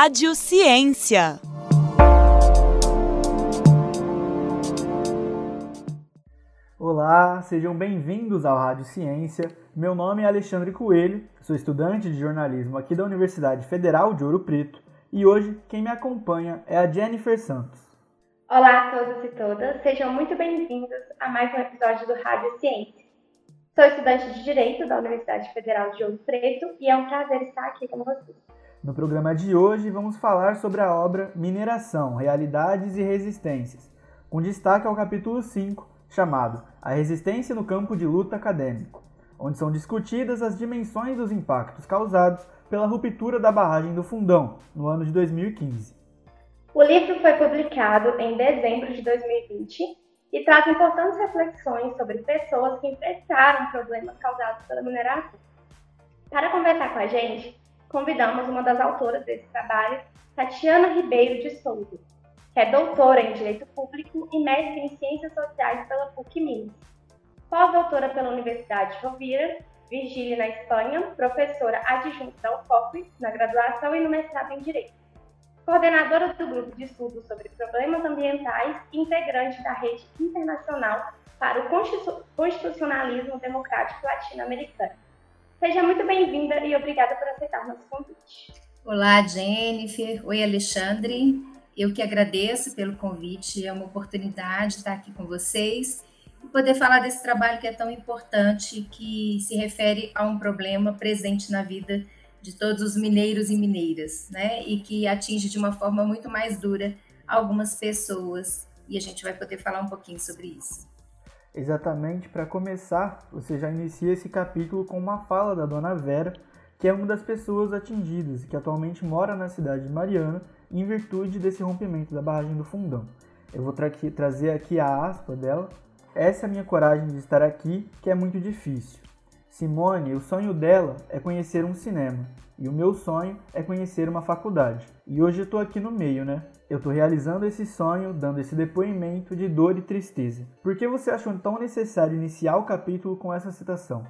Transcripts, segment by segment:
Rádio Ciência. Olá, sejam bem-vindos ao Rádio Ciência. Meu nome é Alexandre Coelho, sou estudante de jornalismo aqui da Universidade Federal de Ouro Preto e hoje quem me acompanha é a Jennifer Santos. Olá a todos e todas, sejam muito bem-vindos a mais um episódio do Rádio Ciência. Sou estudante de Direito da Universidade Federal de Ouro Preto e é um prazer estar aqui com vocês. No programa de hoje, vamos falar sobre a obra Mineração, Realidades e Resistências, com destaque ao capítulo 5, chamado A Resistência no Campo de Luta Acadêmico, onde são discutidas as dimensões dos impactos causados pela ruptura da barragem do Fundão, no ano de 2015. O livro foi publicado em dezembro de 2020 e traz importantes reflexões sobre pessoas que enfrentaram problemas causados pela mineração. Para conversar com a gente, convidamos uma das autoras desse trabalho, Tatiana Ribeiro de Souza, que é doutora em Direito Público e mestre em Ciências Sociais pela PUC Minas. Pós-doutora pela Universidade de Rovira, Virgília na Espanha, professora adjunta da UFOP na graduação e no mestrado em Direito. Coordenadora do grupo de estudos sobre problemas ambientais e integrante da rede internacional para o constitucionalismo democrático latino-americano. Seja muito bem-vinda e obrigada por aceitar nosso convite. Olá, Jennifer. Oi, Alexandre. Eu que agradeço pelo convite. É uma oportunidade estar aqui com vocês e poder falar desse trabalho que é tão importante, que se refere a um problema presente na vida de todos os mineiros e mineiras, né? E que atinge de uma forma muito mais dura algumas pessoas. E a gente vai poder falar um pouquinho sobre isso. Exatamente, para começar, você já inicia esse capítulo com uma fala da dona Vera, que é uma das pessoas atingidas e que atualmente mora na cidade de Mariana em virtude desse rompimento da barragem do Fundão. Eu vou tra trazer aqui a aspa dela. Essa é a minha coragem de estar aqui, que é muito difícil. Simone, o sonho dela é conhecer um cinema, e o meu sonho é conhecer uma faculdade. E hoje eu estou aqui no meio, né? Eu estou realizando esse sonho, dando esse depoimento de dor e tristeza. Por que você achou tão necessário iniciar o capítulo com essa citação?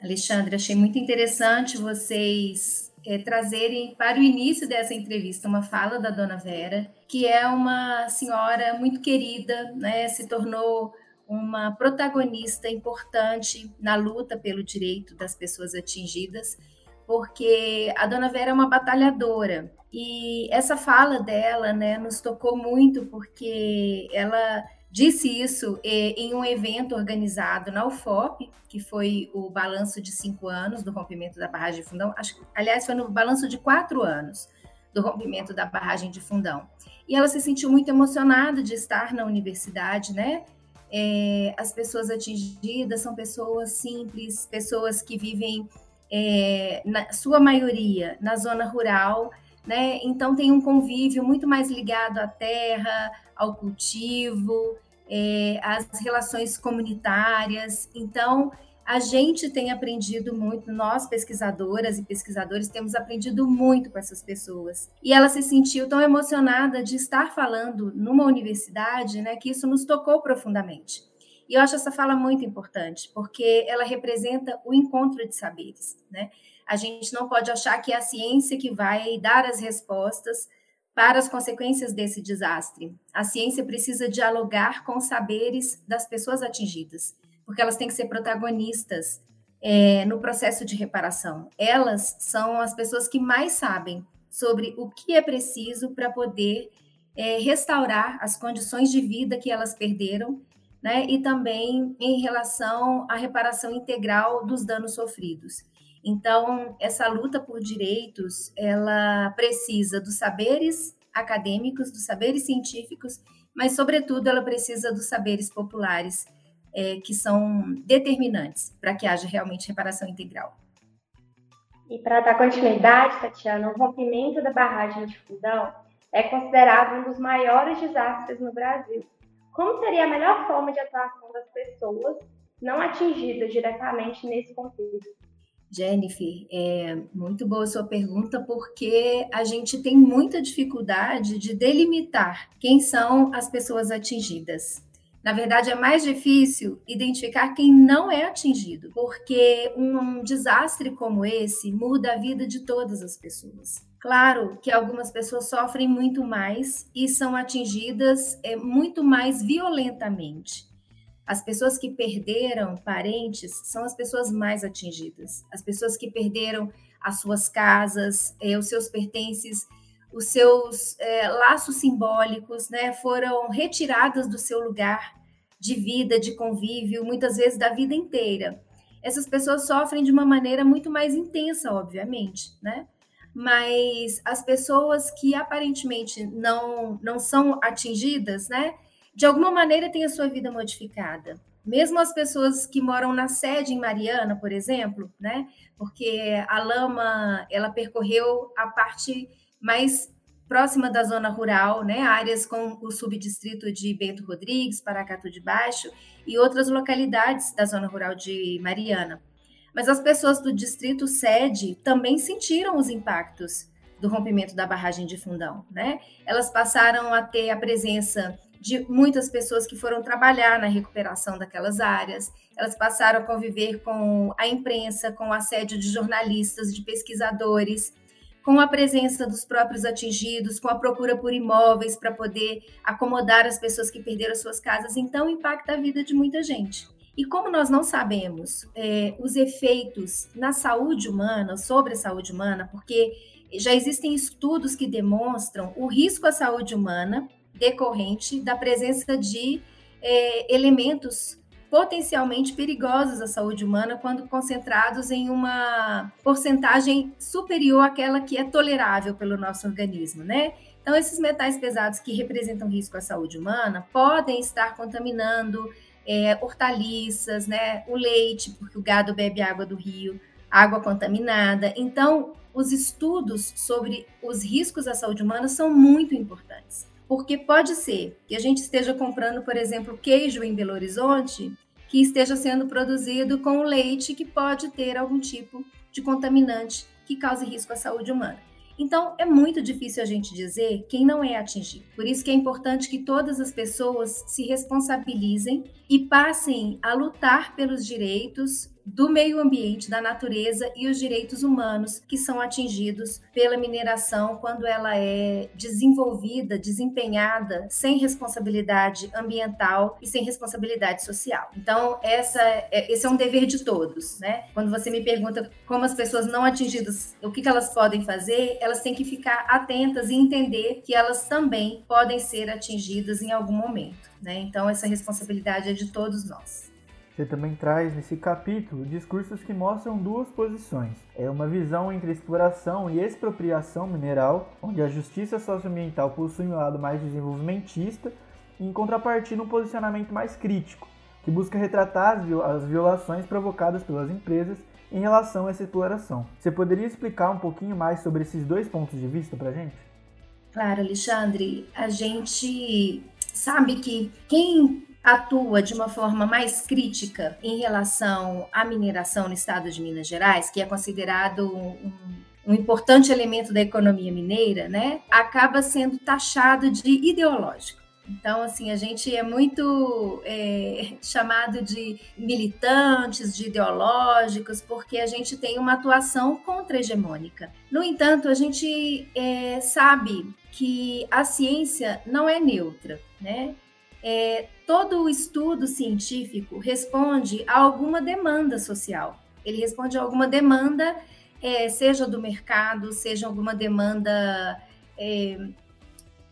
Alexandre, achei muito interessante vocês é, trazerem para o início dessa entrevista uma fala da Dona Vera, que é uma senhora muito querida, né? Se tornou uma protagonista importante na luta pelo direito das pessoas atingidas, porque a Dona Vera é uma batalhadora e essa fala dela, né, nos tocou muito porque ela disse isso em um evento organizado na UFOP, que foi o balanço de cinco anos do rompimento da barragem de Fundão. Acho, aliás, foi no balanço de quatro anos do rompimento da barragem de Fundão. E ela se sentiu muito emocionada de estar na universidade, né? É, as pessoas atingidas são pessoas simples, pessoas que vivem, é, na sua maioria, na zona rural, né? Então tem um convívio muito mais ligado à terra, ao cultivo, é, às relações comunitárias. Então a gente tem aprendido muito, nós pesquisadoras e pesquisadores temos aprendido muito com essas pessoas. E ela se sentiu tão emocionada de estar falando numa universidade, né, que isso nos tocou profundamente. E eu acho essa fala muito importante, porque ela representa o encontro de saberes, né? A gente não pode achar que é a ciência que vai dar as respostas para as consequências desse desastre. A ciência precisa dialogar com os saberes das pessoas atingidas, porque elas têm que ser protagonistas é, no processo de reparação. Elas são as pessoas que mais sabem sobre o que é preciso para poder é, restaurar as condições de vida que elas perderam, né, e também em relação à reparação integral dos danos sofridos. Então, essa luta por direitos, ela precisa dos saberes acadêmicos, dos saberes científicos, mas, sobretudo, ela precisa dos saberes populares, é, que são determinantes para que haja realmente reparação integral. E para dar continuidade, Tatiana, o rompimento da barragem de Fundão é considerado um dos maiores desastres no Brasil. Como seria a melhor forma de atuação das pessoas não atingidas diretamente nesse contexto? Jennifer, é muito boa a sua pergunta, porque a gente tem muita dificuldade de delimitar quem são as pessoas atingidas. Na verdade, é mais difícil identificar quem não é atingido, porque um desastre como esse muda a vida de todas as pessoas. Claro que algumas pessoas sofrem muito mais e são atingidas é, muito mais violentamente. As pessoas que perderam parentes são as pessoas mais atingidas. As pessoas que perderam as suas casas, é, os seus pertences, os seus é, laços simbólicos, né, foram retiradas do seu lugar de vida, de convívio, muitas vezes da vida inteira. Essas pessoas sofrem de uma maneira muito mais intensa, obviamente, né? Mas as pessoas que aparentemente não, não são atingidas, né? De alguma maneira têm a sua vida modificada. Mesmo as pessoas que moram na sede em Mariana, por exemplo, né? Porque a lama, ela percorreu a parte mais próxima da zona rural, né, áreas com o subdistrito de Bento Rodrigues, Paracatu de Baixo e outras localidades da zona rural de Mariana. Mas as pessoas do distrito sede também sentiram os impactos do rompimento da barragem de Fundão, né? Elas passaram a ter a presença de muitas pessoas que foram trabalhar na recuperação daquelas áreas. Elas passaram a conviver com a imprensa, com o assédio de jornalistas, de pesquisadores com a presença dos próprios atingidos, com a procura por imóveis para poder acomodar as pessoas que perderam suas casas, então impacta a vida de muita gente. E como nós não sabemos é, os efeitos na saúde humana, sobre a saúde humana, porque já existem estudos que demonstram o risco à saúde humana decorrente da presença de é, elementos potencialmente perigosos à saúde humana quando concentrados em uma porcentagem superior àquela que é tolerável pelo nosso organismo, né? Então, esses metais pesados que representam risco à saúde humana podem estar contaminando é, hortaliças, né? O leite, porque o gado bebe água do rio, água contaminada. Então, os estudos sobre os riscos à saúde humana são muito importantes porque pode ser que a gente esteja comprando, por exemplo, queijo em Belo Horizonte que esteja sendo produzido com leite que pode ter algum tipo de contaminante que cause risco à saúde humana. Então, é muito difícil a gente dizer quem não é atingido. Por isso que é importante que todas as pessoas se responsabilizem e passem a lutar pelos direitos do meio ambiente, da natureza e os direitos humanos que são atingidos pela mineração quando ela é desenvolvida, desempenhada sem responsabilidade ambiental e sem responsabilidade social. Então, essa, é, esse é um dever de todos, né? Quando você me pergunta como as pessoas não atingidas, o que, elas podem fazer, elas têm que ficar atentas e entender que elas também podem ser atingidas em algum momento, né? Então, essa responsabilidade é de todos nós. Você também traz nesse capítulo discursos que mostram duas posições. É uma visão entre exploração e expropriação mineral, onde a justiça socioambiental possui um lado mais desenvolvimentista, e em contrapartida um posicionamento mais crítico, que busca retratar as violações provocadas pelas empresas em relação a essa exploração. Você poderia explicar um pouquinho mais sobre esses dois pontos de vista para gente? Claro, Alexandre. A gente sabe que quem atua de uma forma mais crítica em relação à mineração no estado de Minas Gerais, que é considerado um, um importante elemento da economia mineira, né, acaba sendo taxado de ideológico. Então, assim, a gente é muito é, chamado de militantes, de ideológicos, porque a gente tem uma atuação contra-hegemônica. No entanto, a gente é, sabe que a ciência não é neutra, né? É, todo estudo científico responde a alguma demanda social. Ele responde a alguma demanda, é, seja do mercado, seja alguma demanda é,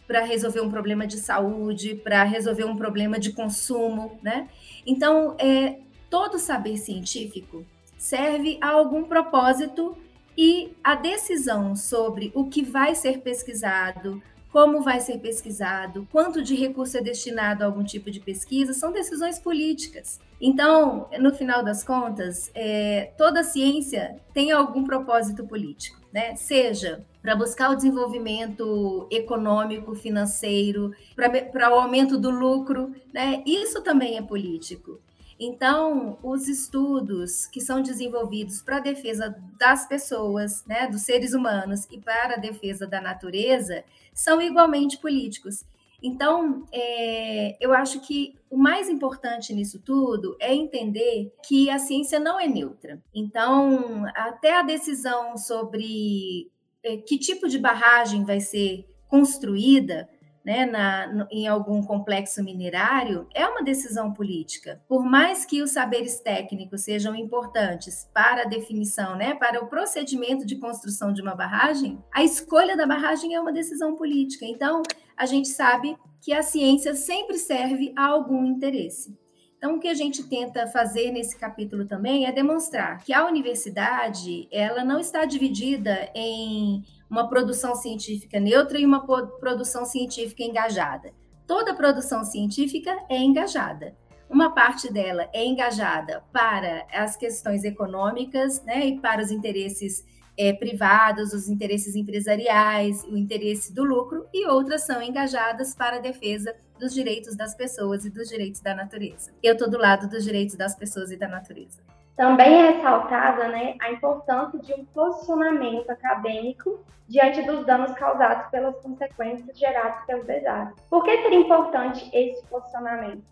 para resolver um problema de saúde, para resolver um problema de consumo, né? Então, é, todo saber científico serve a algum propósito e a decisão sobre o que vai ser pesquisado, como vai ser pesquisado, quanto de recurso é destinado a algum tipo de pesquisa, são decisões políticas. Então, no final das contas, é, toda ciência tem algum propósito político, né? Seja para buscar o desenvolvimento econômico, financeiro, para o aumento do lucro, né? Isso também é político. Então, os estudos que são desenvolvidos para a defesa das pessoas, né, dos seres humanos e para a defesa da natureza são igualmente políticos. Então, é, eu acho que o mais importante nisso tudo é entender que a ciência não é neutra. Então, até a decisão sobre é, que tipo de barragem vai ser construída né, na, em algum complexo minerário é uma decisão política. Por mais que os saberes técnicos sejam importantes para a definição, né, para o procedimento de construção de uma barragem, a escolha da barragem é uma decisão política. Então, a gente sabe que a ciência sempre serve a algum interesse. Então, o que a gente tenta fazer nesse capítulo também é demonstrar que a universidade ela não está dividida em uma produção científica neutra e uma produção científica engajada. Toda produção científica é engajada. Uma parte dela é engajada para as questões econômicas né, e para os interesses é, privados, os interesses empresariais, o interesse do lucro, e outras são engajadas para a defesa dos direitos das pessoas e dos direitos da natureza. Eu estou do lado dos direitos das pessoas e da natureza. Também é ressaltada né, a importância de um posicionamento acadêmico diante dos danos causados pelas consequências geradas pelos desastres. Por que seria importante esse posicionamento?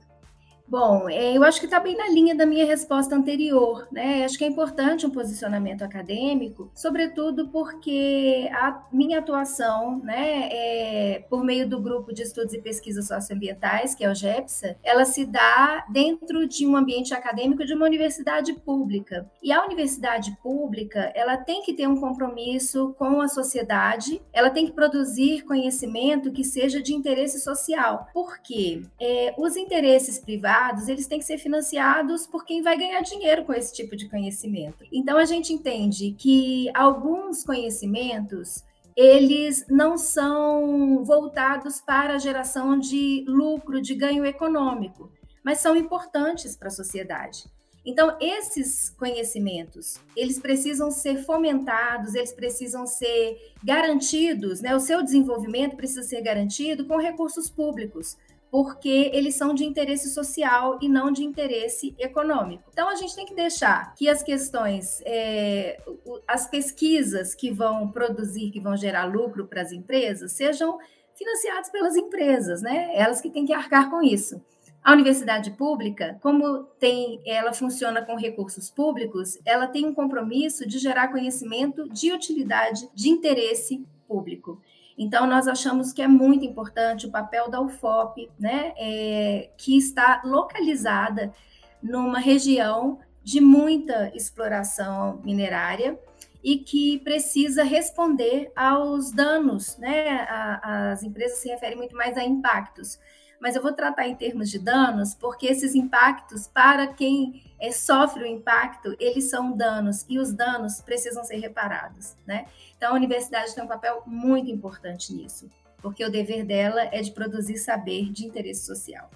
Bom, é, eu acho que está bem na linha da minha resposta anterior, né? Acho que é importante um posicionamento acadêmico, sobretudo porque a minha atuação, né, é, por meio do grupo de estudos e pesquisas socioambientais, que é o GEPSA, ela se dá dentro de um ambiente acadêmico de uma universidade pública. E a universidade pública, ela tem que ter um compromisso com a sociedade, ela tem que produzir conhecimento que seja de interesse social, porque é, os interesses privados dados, eles têm que ser financiados por quem vai ganhar dinheiro com esse tipo de conhecimento. Então a gente entende que alguns conhecimentos eles não são voltados para a geração de lucro, de ganho econômico, mas são importantes para a sociedade. Então, esses conhecimentos, eles precisam ser fomentados, eles precisam ser garantidos, né? O seu desenvolvimento precisa ser garantido com recursos públicos, porque eles são de interesse social e não de interesse econômico. Então, a gente tem que deixar que as questões, é, as pesquisas que vão produzir, que vão gerar lucro para as empresas, sejam financiadas pelas empresas, né? Elas que têm que arcar com isso. A universidade pública, como tem, ela funciona com recursos públicos, ela tem um compromisso de gerar conhecimento de utilidade, de interesse público. Então, nós achamos que é muito importante o papel da UFOP, né, é, que está localizada numa região de muita exploração minerária e que precisa responder aos danos, né? A, as empresas se referem muito mais a impactos, mas eu vou tratar em termos de danos, porque esses impactos, para quem é, sofre o impacto, eles são danos e os danos precisam ser reparados, né? Então, a universidade tem um papel muito importante nisso, porque o dever dela é de produzir saber de interesse social.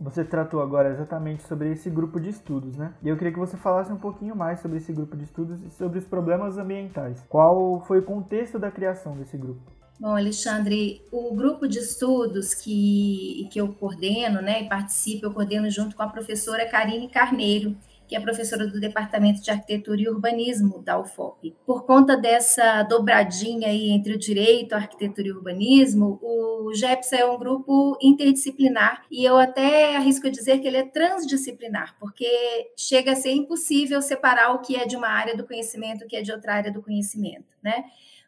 Você tratou agora exatamente sobre esse grupo de estudos, né? E eu queria que você falasse um pouquinho mais sobre esse grupo de estudos e sobre os problemas ambientais. Qual foi o contexto da criação desse grupo? Bom, Alexandre, o grupo de estudos que, que eu coordeno, né, e participo, eu coordeno junto com a professora Karine Carneiro, que é professora do Departamento de Arquitetura e Urbanismo da UFOP. Por conta dessa dobradinha aí entre o direito, a arquitetura e o urbanismo, o GEPS é um grupo interdisciplinar e eu até arrisco dizer que ele é transdisciplinar, porque chega a ser impossível separar o que é de uma área do conhecimento, o que é de outra área do conhecimento, né?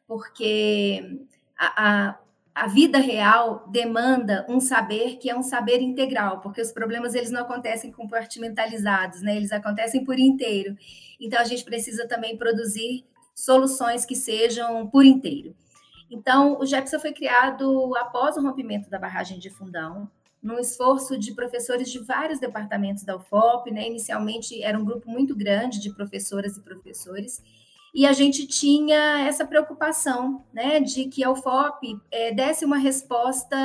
Porque a, a a vida real demanda um saber que é um saber integral, porque os problemas eles não acontecem compartimentalizados, né? Eles acontecem por inteiro. Então a gente precisa também produzir soluções que sejam por inteiro. Então o GEPSA foi criado após o rompimento da barragem de Fundão, num esforço de professores de vários departamentos da UFOP, né? Inicialmente era um grupo muito grande de professoras e professores e a gente tinha essa preocupação né, de que a UFOP é, desse uma resposta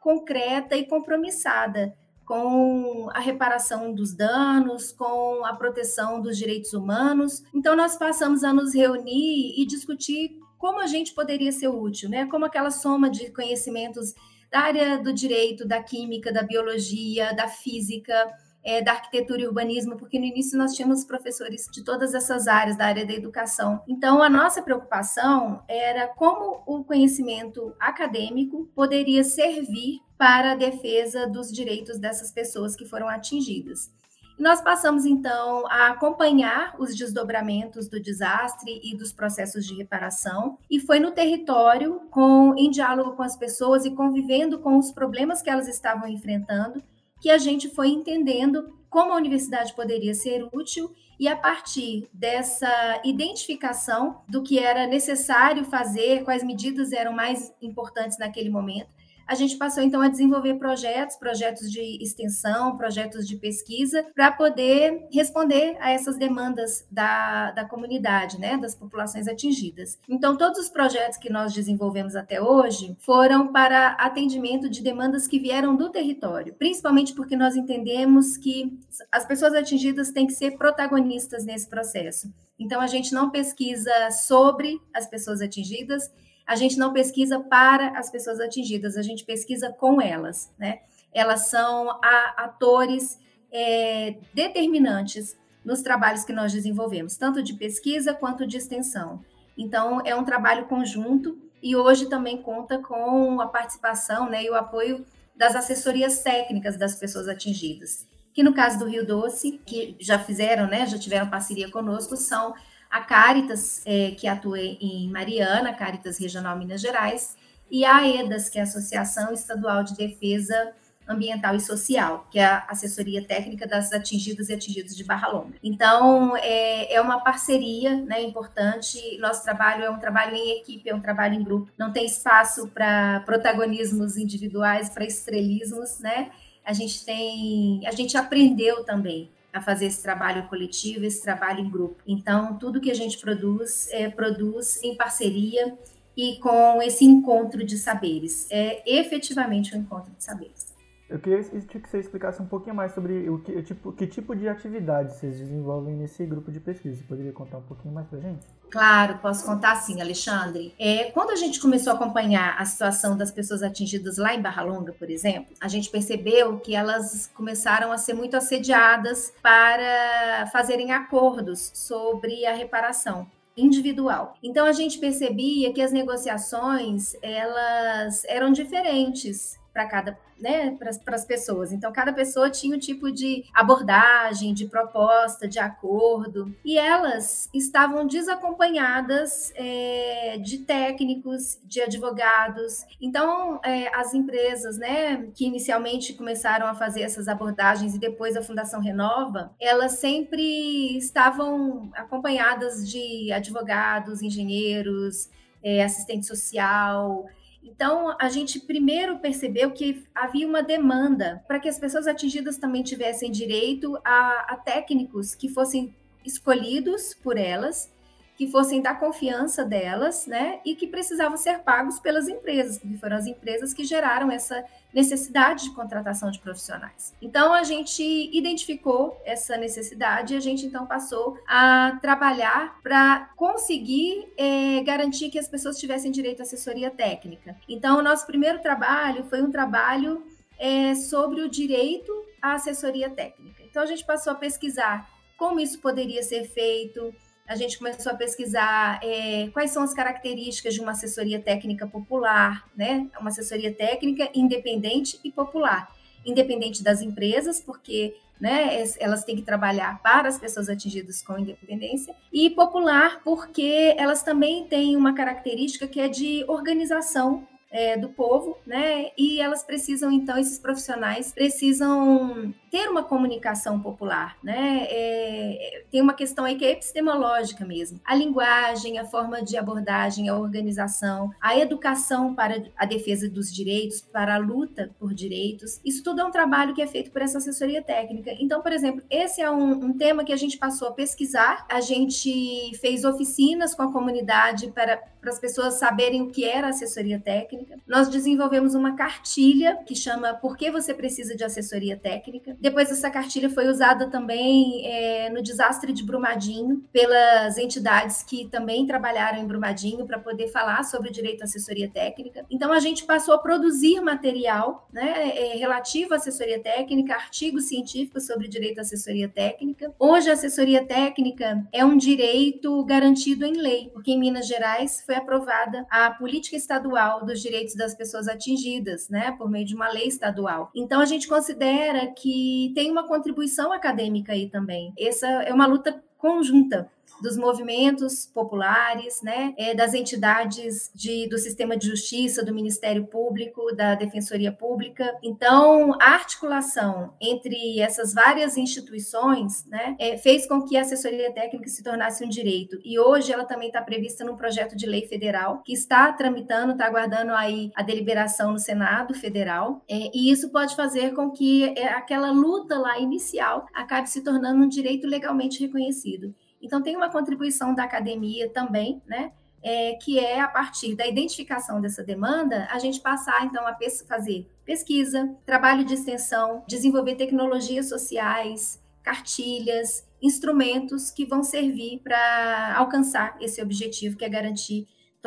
concreta e compromissada com a reparação dos danos, com a proteção dos direitos humanos. Então, nós passamos a nos reunir e discutir como a gente poderia ser útil, né? como aquela soma de conhecimentos da área do direito, da química, da biologia, da física, é, da arquitetura e urbanismo, porque no início nós tínhamos professores de todas essas áreas, da área da educação. Então, a nossa preocupação era como o conhecimento acadêmico poderia servir para a defesa dos direitos dessas pessoas que foram atingidas. nós passamos, então, a acompanhar os desdobramentos do desastre e dos processos de reparação, e foi no território, com, em diálogo com as pessoas e convivendo com os problemas que elas estavam enfrentando, que a gente foi entendendo como a universidade poderia ser útil e a partir dessa identificação do que era necessário fazer, quais medidas eram mais importantes naquele momento, a gente passou então a desenvolver projetos, projetos de extensão, projetos de pesquisa, para poder responder a essas demandas da, da comunidade, né, das populações atingidas. Então, todos os projetos que nós desenvolvemos até hoje foram para atendimento de demandas que vieram do território, principalmente porque nós entendemos que as pessoas atingidas têm que ser protagonistas nesse processo. Então, a gente não pesquisa sobre as pessoas atingidas, a gente não pesquisa para as pessoas atingidas, a gente pesquisa com elas, né? Elas são a, atores é, determinantes nos trabalhos que nós desenvolvemos, tanto de pesquisa quanto de extensão. Então, é um trabalho conjunto e hoje também conta com a participação né, e o apoio das assessorias técnicas das pessoas atingidas, que no caso do Rio Doce, que já fizeram, né, já tiveram parceria conosco, são a Caritas, é, que atua em Mariana, Caritas Regional Minas Gerais, e a AEDAS, que é a Associação Estadual de Defesa Ambiental e Social, que é a assessoria técnica das atingidas e atingidos de Barra Longa. Então, é, é uma parceria né, importante. Nosso trabalho é um trabalho em equipe, é um trabalho em grupo. Não tem espaço para protagonismos individuais, para estrelismos, né? A gente tem, a gente aprendeu também a fazer esse trabalho coletivo, esse trabalho em grupo. Então, tudo que a gente produz, é, produz em parceria e com esse encontro de saberes. É efetivamente um encontro de saberes. Eu queria que você explicasse um pouquinho mais sobre o que, tipo, que tipo de atividade vocês desenvolvem nesse grupo de pesquisa. Você poderia contar um pouquinho mais para gente? Claro, posso contar sim, Alexandre. É, quando a gente começou a acompanhar a situação das pessoas atingidas lá em Barra Longa, por exemplo, a gente percebeu que elas começaram a ser muito assediadas para fazerem acordos sobre a reparação individual. Então a gente percebia que as negociações elas eram diferentes para cada, né, para as pessoas. Então, cada pessoa tinha um tipo de abordagem, de proposta, de acordo, e elas estavam desacompanhadas é, de técnicos, de advogados. Então, é, as empresas, né, que inicialmente começaram a fazer essas abordagens e depois a Fundação Renova, elas sempre estavam acompanhadas de advogados, engenheiros, é, assistente social, então, a gente primeiro percebeu que havia uma demanda para que as pessoas atingidas também tivessem direito a, a técnicos que fossem escolhidos por elas que fossem da confiança delas, né, e que precisavam ser pagos pelas empresas, porque foram as empresas que geraram essa necessidade de contratação de profissionais. Então a gente identificou essa necessidade e a gente então passou a trabalhar para conseguir é, garantir que as pessoas tivessem direito à assessoria técnica. Então o nosso primeiro trabalho foi um trabalho é, sobre o direito à assessoria técnica. Então a gente passou a pesquisar como isso poderia ser feito, a gente começou a pesquisar é, quais são as características de uma assessoria técnica popular, né? Uma assessoria técnica independente e popular. Independente das empresas, porque né, elas têm que trabalhar para as pessoas atingidas com independência, e popular, porque elas também têm uma característica que é de organização é, do povo, né? E elas precisam, então, esses profissionais precisam ter uma comunicação popular, né? É, tem uma questão aí que é epistemológica mesmo. A linguagem, a forma de abordagem, a organização, a educação para a defesa dos direitos, para a luta por direitos. Isso tudo é um trabalho que é feito por essa assessoria técnica. Então, por exemplo, esse é um, um tema que a gente passou a pesquisar. A gente fez oficinas com a comunidade para, para as pessoas saberem o que era assessoria técnica. Nós desenvolvemos uma cartilha que chama Por que você precisa de assessoria técnica? Depois, essa cartilha foi usada também é, no desastre de Brumadinho, pelas entidades que também trabalharam em Brumadinho para poder falar sobre o direito à assessoria técnica. Então, a gente passou a produzir material né, é, relativo à assessoria técnica, artigos científicos sobre direito à assessoria técnica. Hoje, a assessoria técnica é um direito garantido em lei, porque em Minas Gerais foi aprovada a política estadual dos direitos das pessoas atingidas, né, por meio de uma lei estadual. Então a gente considera que tem uma contribuição acadêmica aí também. Essa é uma luta conjunta dos movimentos populares, né, é, das entidades de, do sistema de justiça, do Ministério Público, da Defensoria Pública. Então, a articulação entre essas várias instituições né, é, fez com que a assessoria técnica se tornasse um direito. E hoje ela também está prevista num projeto de lei federal que está tramitando, está aguardando aí a deliberação no Senado Federal. É, e isso pode fazer com que é, aquela luta lá inicial acabe se tornando um direito legalmente reconhecido. Então, tem uma contribuição da academia também, né? É, que é a partir da identificação dessa demanda, a gente passar então a pes fazer pesquisa, trabalho de extensão, desenvolver tecnologias sociais, cartilhas, instrumentos que vão servir para alcançar esse objetivo, que é garantir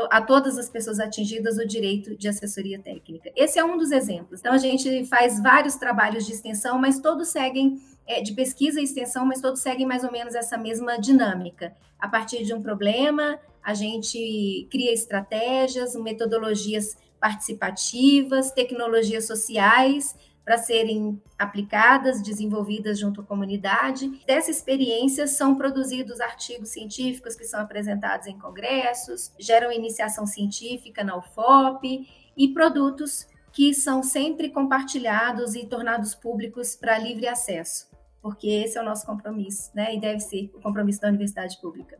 a todas as pessoas atingidas o direito de assessoria técnica. Esse é um dos exemplos. Então, a gente faz vários trabalhos de extensão, mas todos seguem de pesquisa e extensão, mas todos seguem mais ou menos essa mesma dinâmica. A partir de um problema, a gente cria estratégias, metodologias participativas, tecnologias sociais para serem aplicadas, desenvolvidas junto à comunidade. Dessa experiência são produzidos artigos científicos que são apresentados em congressos, geram iniciação científica na UFOP e produtos que são sempre compartilhados e tornados públicos para livre acesso porque esse é o nosso compromisso, né? E deve ser o compromisso da universidade pública.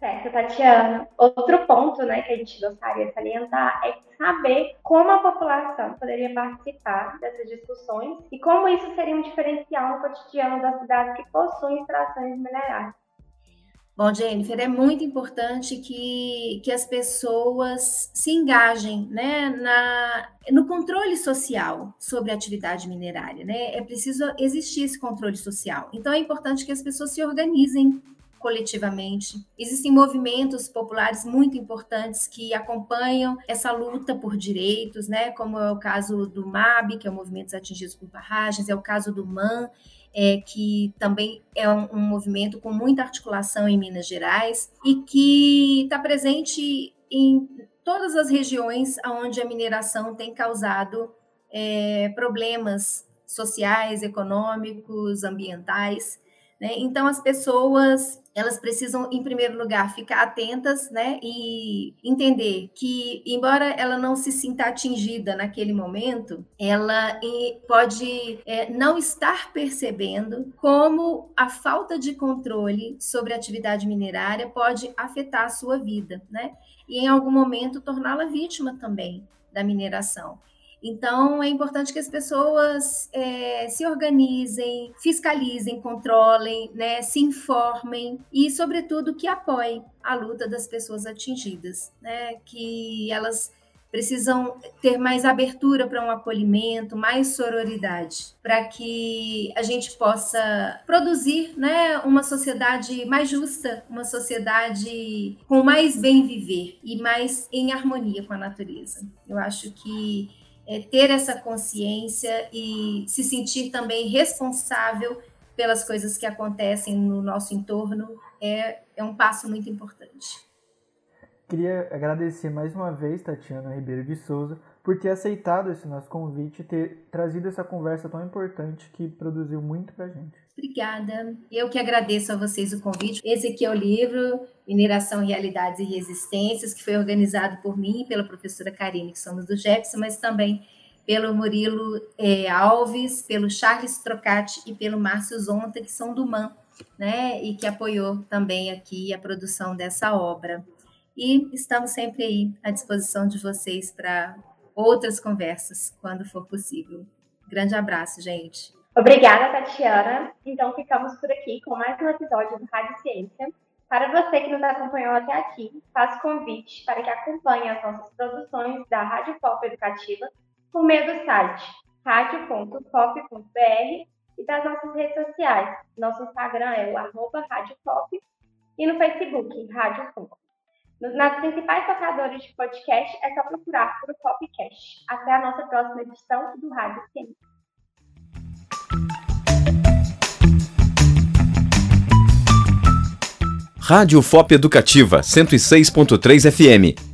Certo, Tatiana. Outro ponto né, que a gente gostaria de salientar é saber como a população poderia participar dessas discussões e como isso seria um diferencial no cotidiano das cidades que possuem extrações minerais. Bom, Jennifer, é muito importante que, que as pessoas se engajem né, na, no controle social sobre a atividade minerária. Né? É preciso existir esse controle social. Então, é importante que as pessoas se organizem coletivamente. Existem movimentos populares muito importantes que acompanham essa luta por direitos, né? como é o caso do MAB, que é o Movimentos Atingidos por Barragens, é o caso do MAN, é, que também é um, um, movimento com muita articulação em Minas Gerais e que está presente em todas as regiões onde a mineração tem causado é, problemas sociais, econômicos, ambientais. Né? Então, as pessoas elas precisam, em primeiro lugar, ficar atentas, né, e entender que, embora ela não se sinta atingida naquele momento, ela pode é, não estar percebendo como a falta de controle sobre a atividade minerária pode afetar a sua vida, né, e em algum momento torná-la vítima também da mineração. Então, é importante que as pessoas é, se organizem, fiscalizem, controlem, né, se informem e, sobretudo, que apoiem a luta das pessoas atingidas, né, que elas precisam ter mais abertura para um acolhimento, mais sororidade, para que a gente possa produzir né, uma sociedade mais justa, uma sociedade com mais bem viver e mais em harmonia com a natureza. Eu acho que é, ter essa consciência e se sentir também responsável pelas coisas que acontecem no nosso entorno é, é um passo muito importante. Queria agradecer mais uma vez, Tatiana Ribeiro de Souza, por ter aceitado esse nosso convite e ter trazido essa conversa tão importante que produziu muito para gente. Obrigada. Eu que agradeço a vocês o convite. Esse aqui é o livro Mineração, Realidades e Resistências, que foi organizado por mim e pela professora Karine, que somos do Jefferson, mas também pelo Murilo é, Alves, pelo Charles Trocati e pelo Márcio Zonta, que são do MAN, né, e que apoiou também aqui a produção dessa obra. E estamos sempre aí à disposição de vocês para outras conversas, quando for possível. Grande abraço, gente. Obrigada, Tatiana. Então, ficamos por aqui com mais um episódio do Rádio Ciência. Para você que nos acompanhou até aqui, faço convite para que acompanhe as nossas produções da Rádio Pop Educativa por meio do site radio.pop.br e das nossas redes sociais. Nosso Instagram é o Rádio Pop e no Facebook, Rádio Pop. Nas principais tocadores de podcast é só procurar por Popcast. Até a nossa próxima edição do Rádio Ciência. Rádio FOP Educativa 106.3 FM